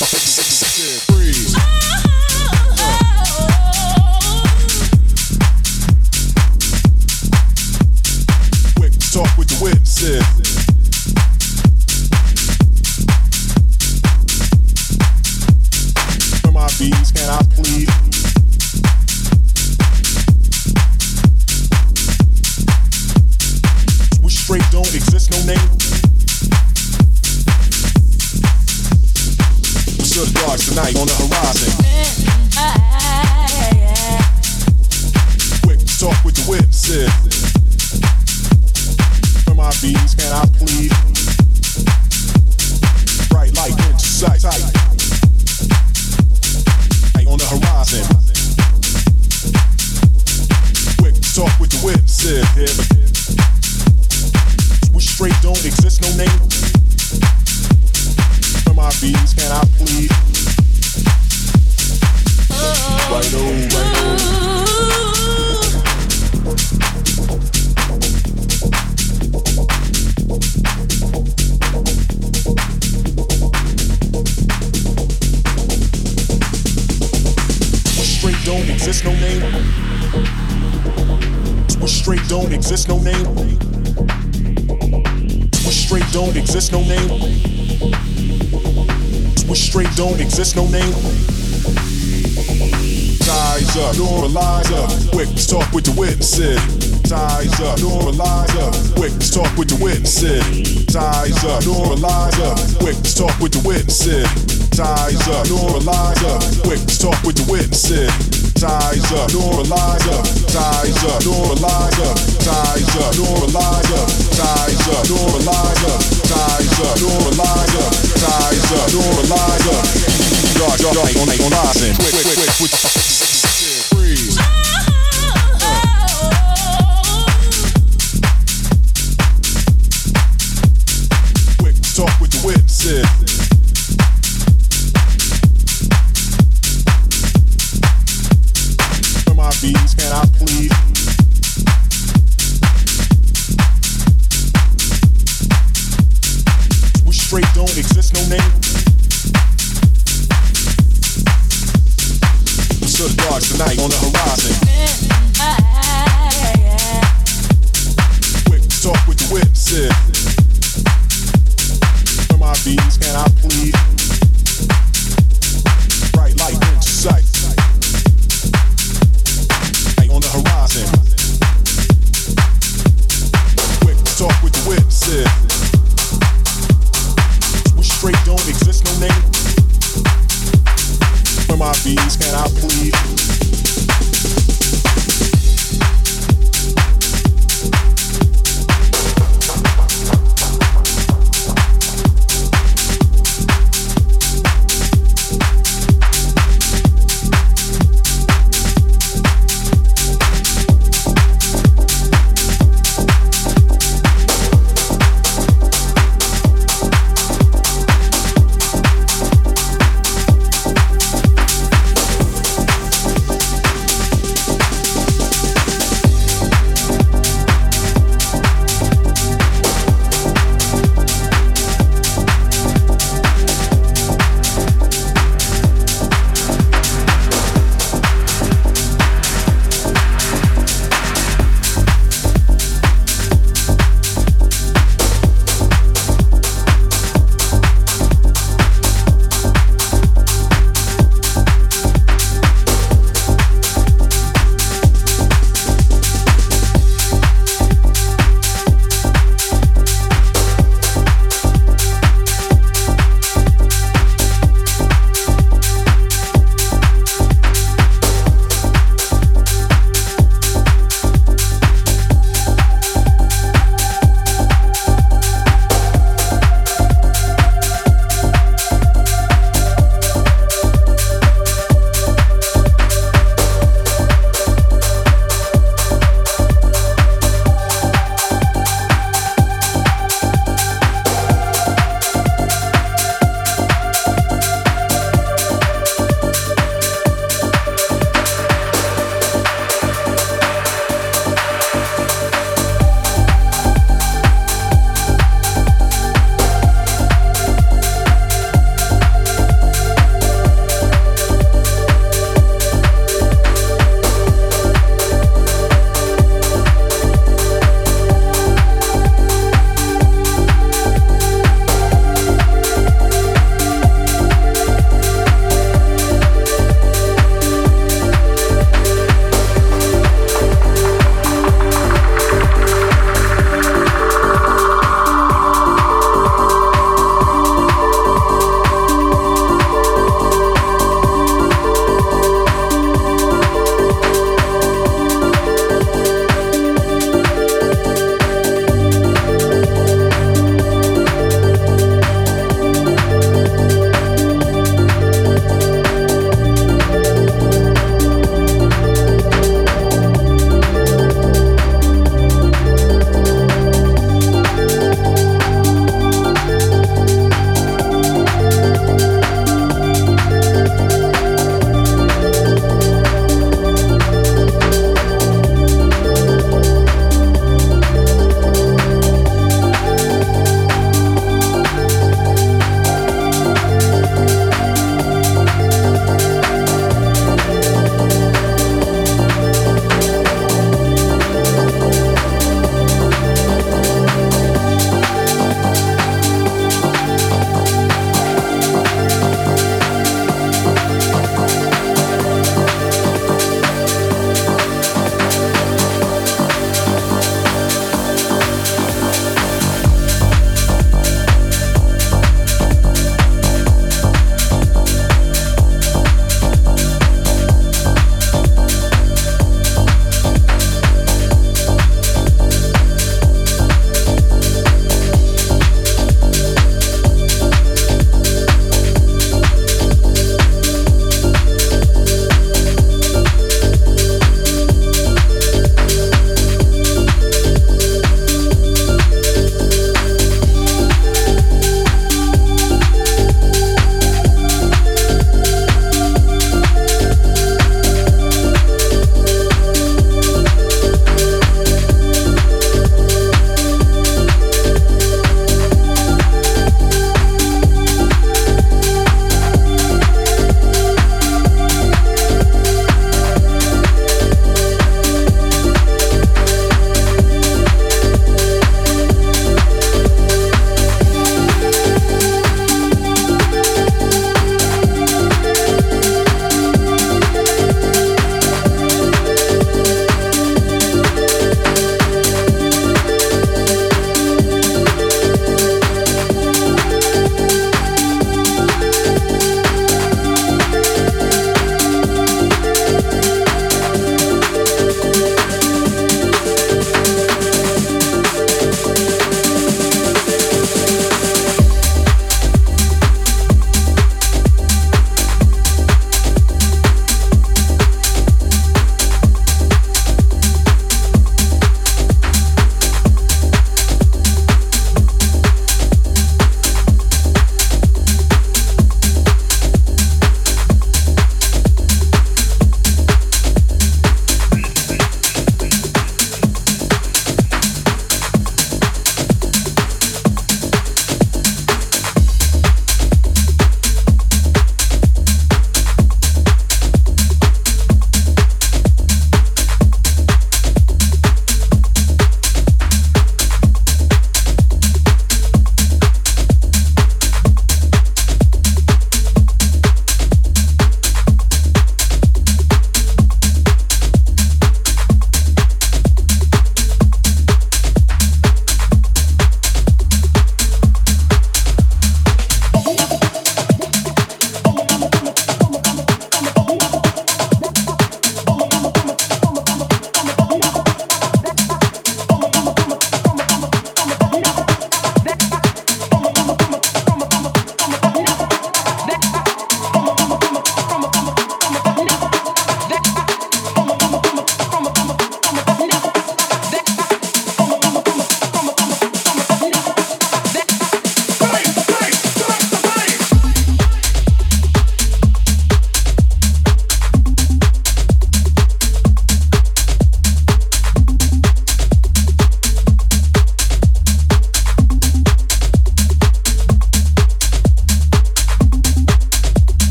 Thank you.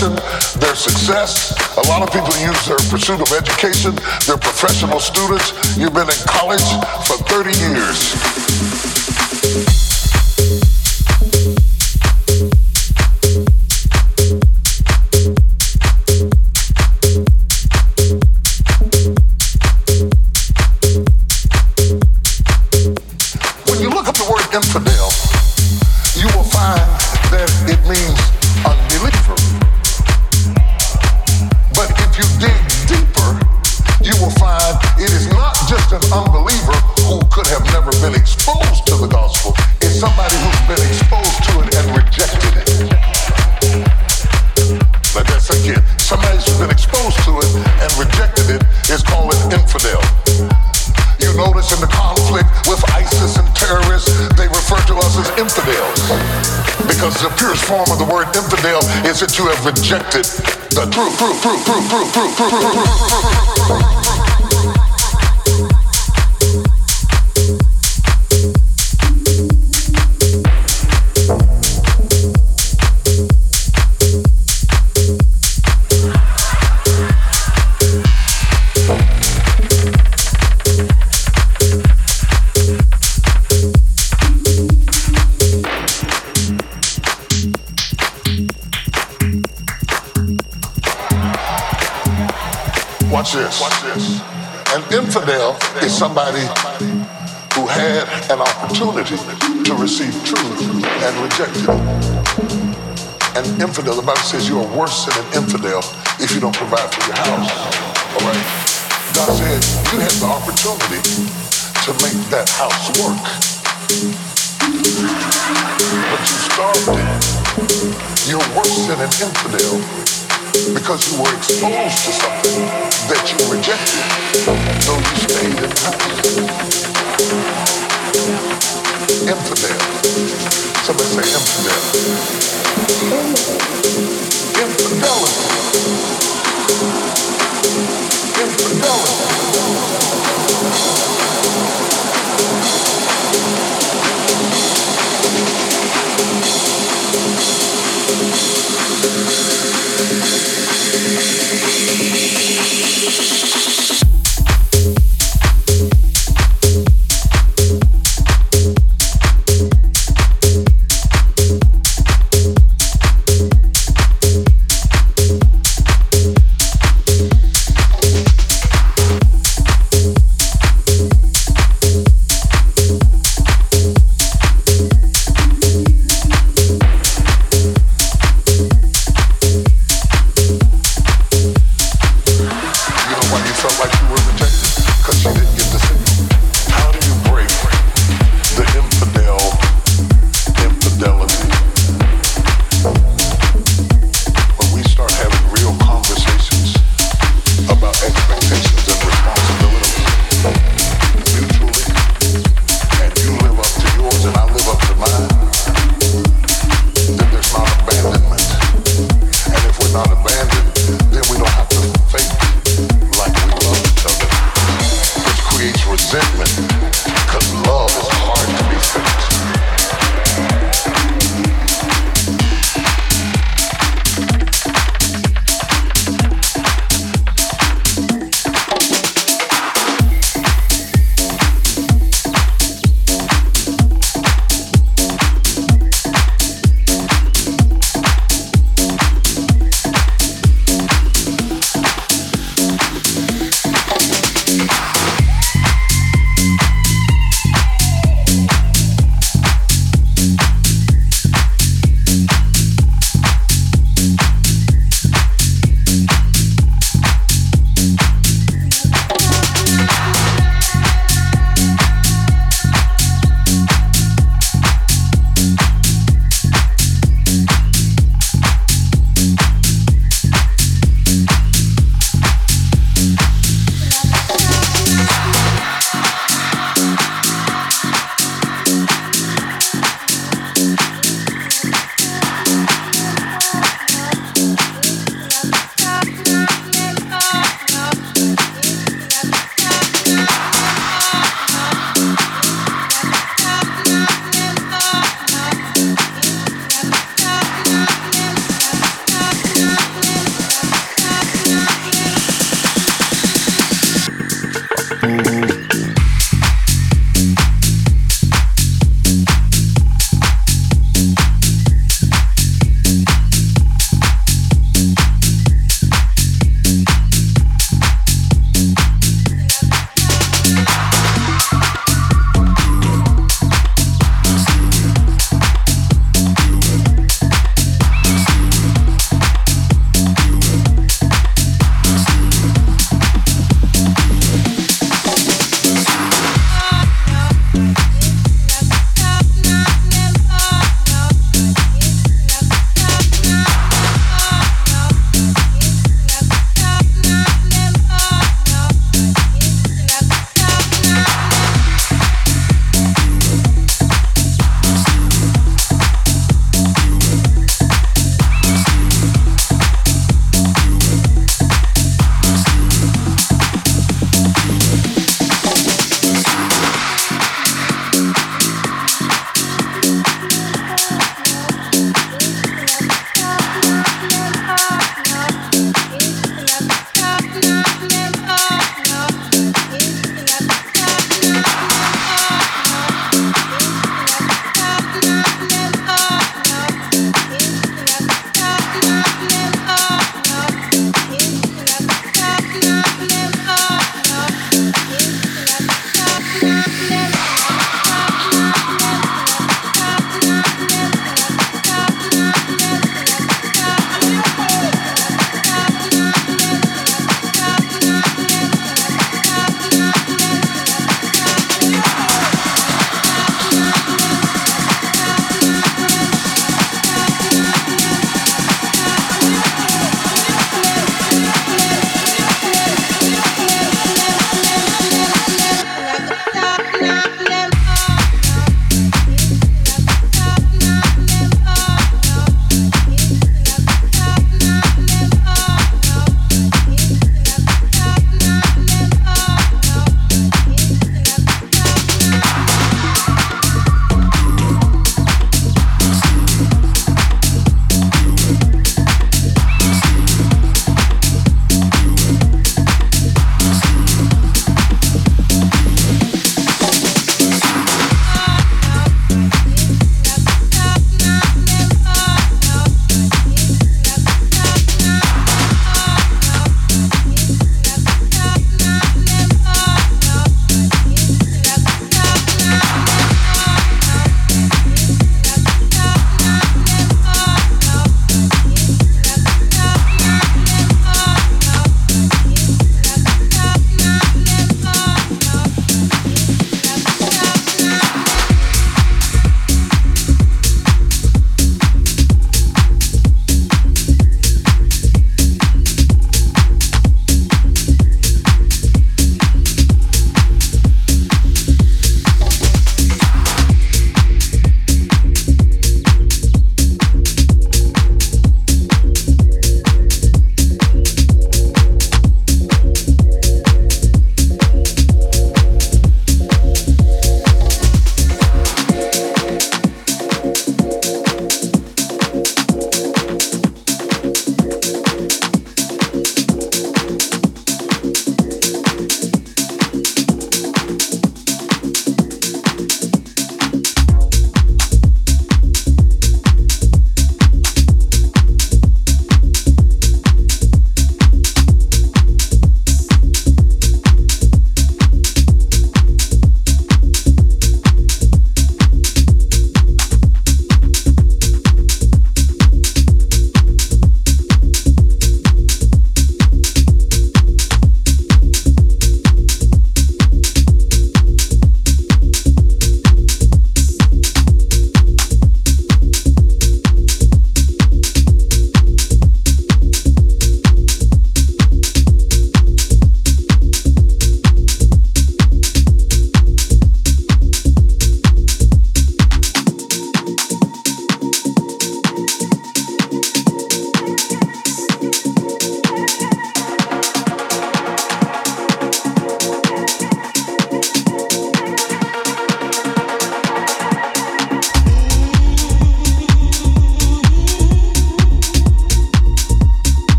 Their success. A lot of people use their pursuit of education, their professional students. You've been in college for 30 years. proof, proof, proof, proof, proof, proof, proof. Worse than an infidel if you don't provide for your house. All right? God said you had the opportunity to make that house work. But you starved it. You're worse than an infidel because you were exposed to something that you rejected, though you stayed in house. Infidel. Somebody say infidel.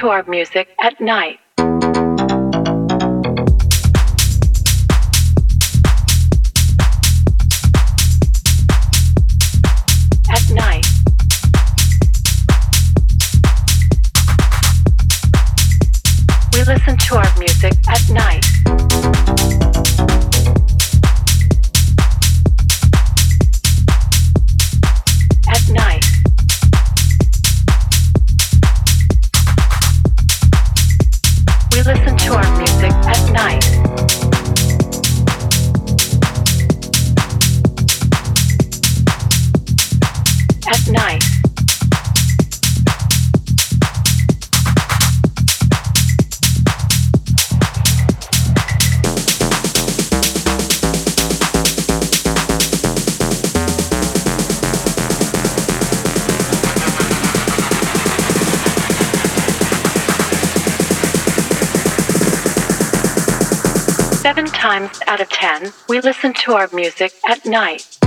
To our music at night. Our music at night.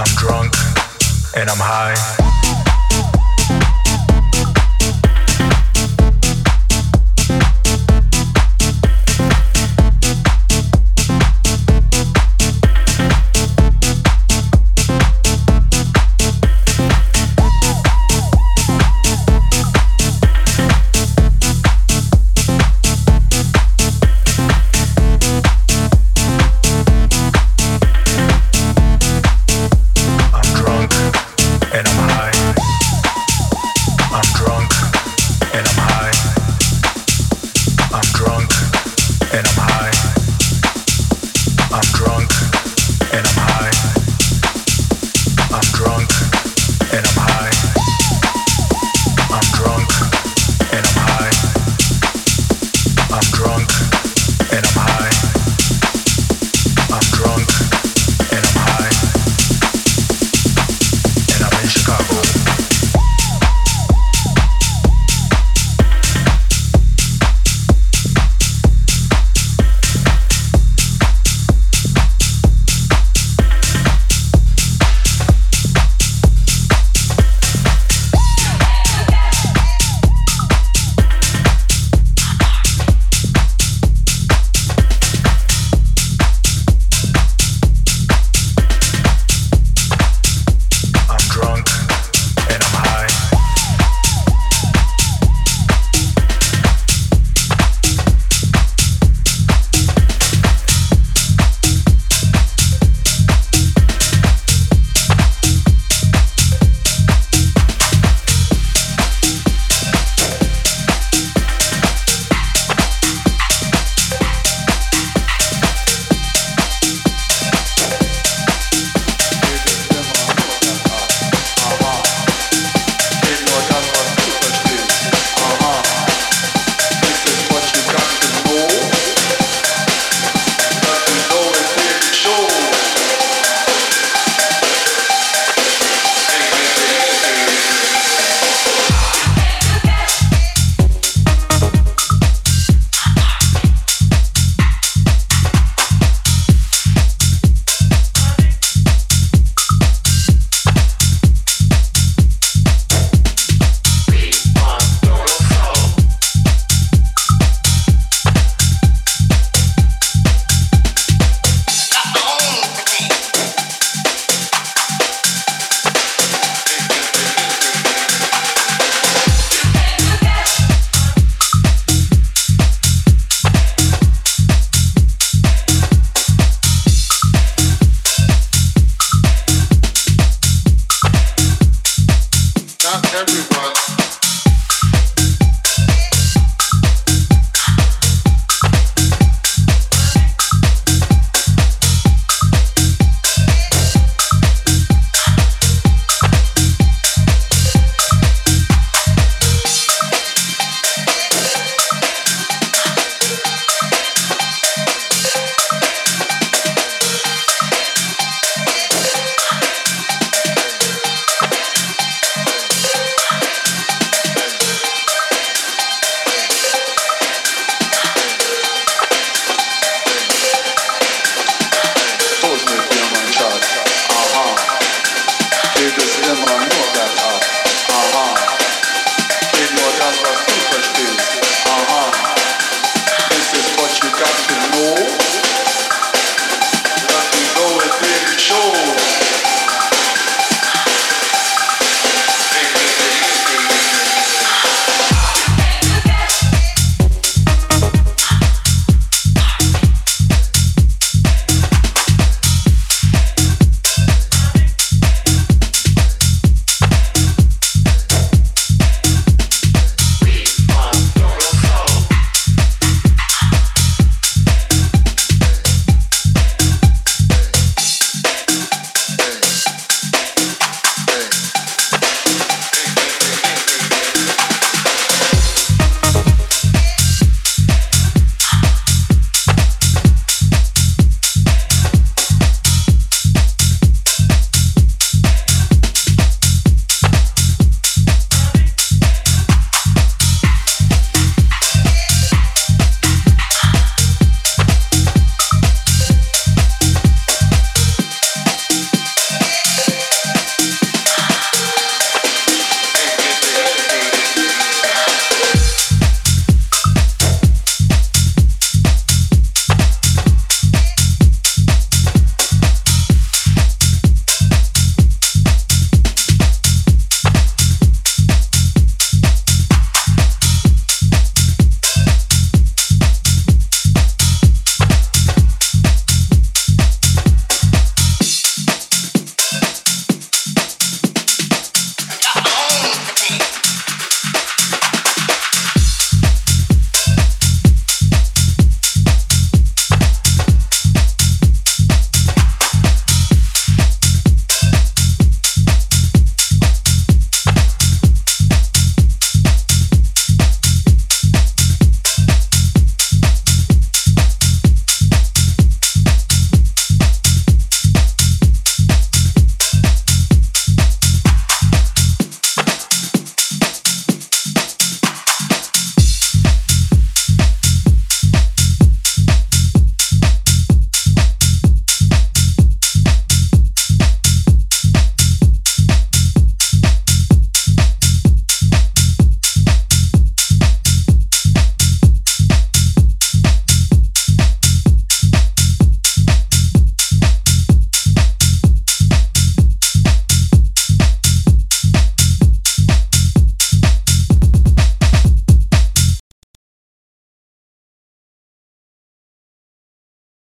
I'm drunk and I'm high.